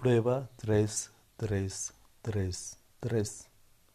Prueba 3, 3, 3, 3.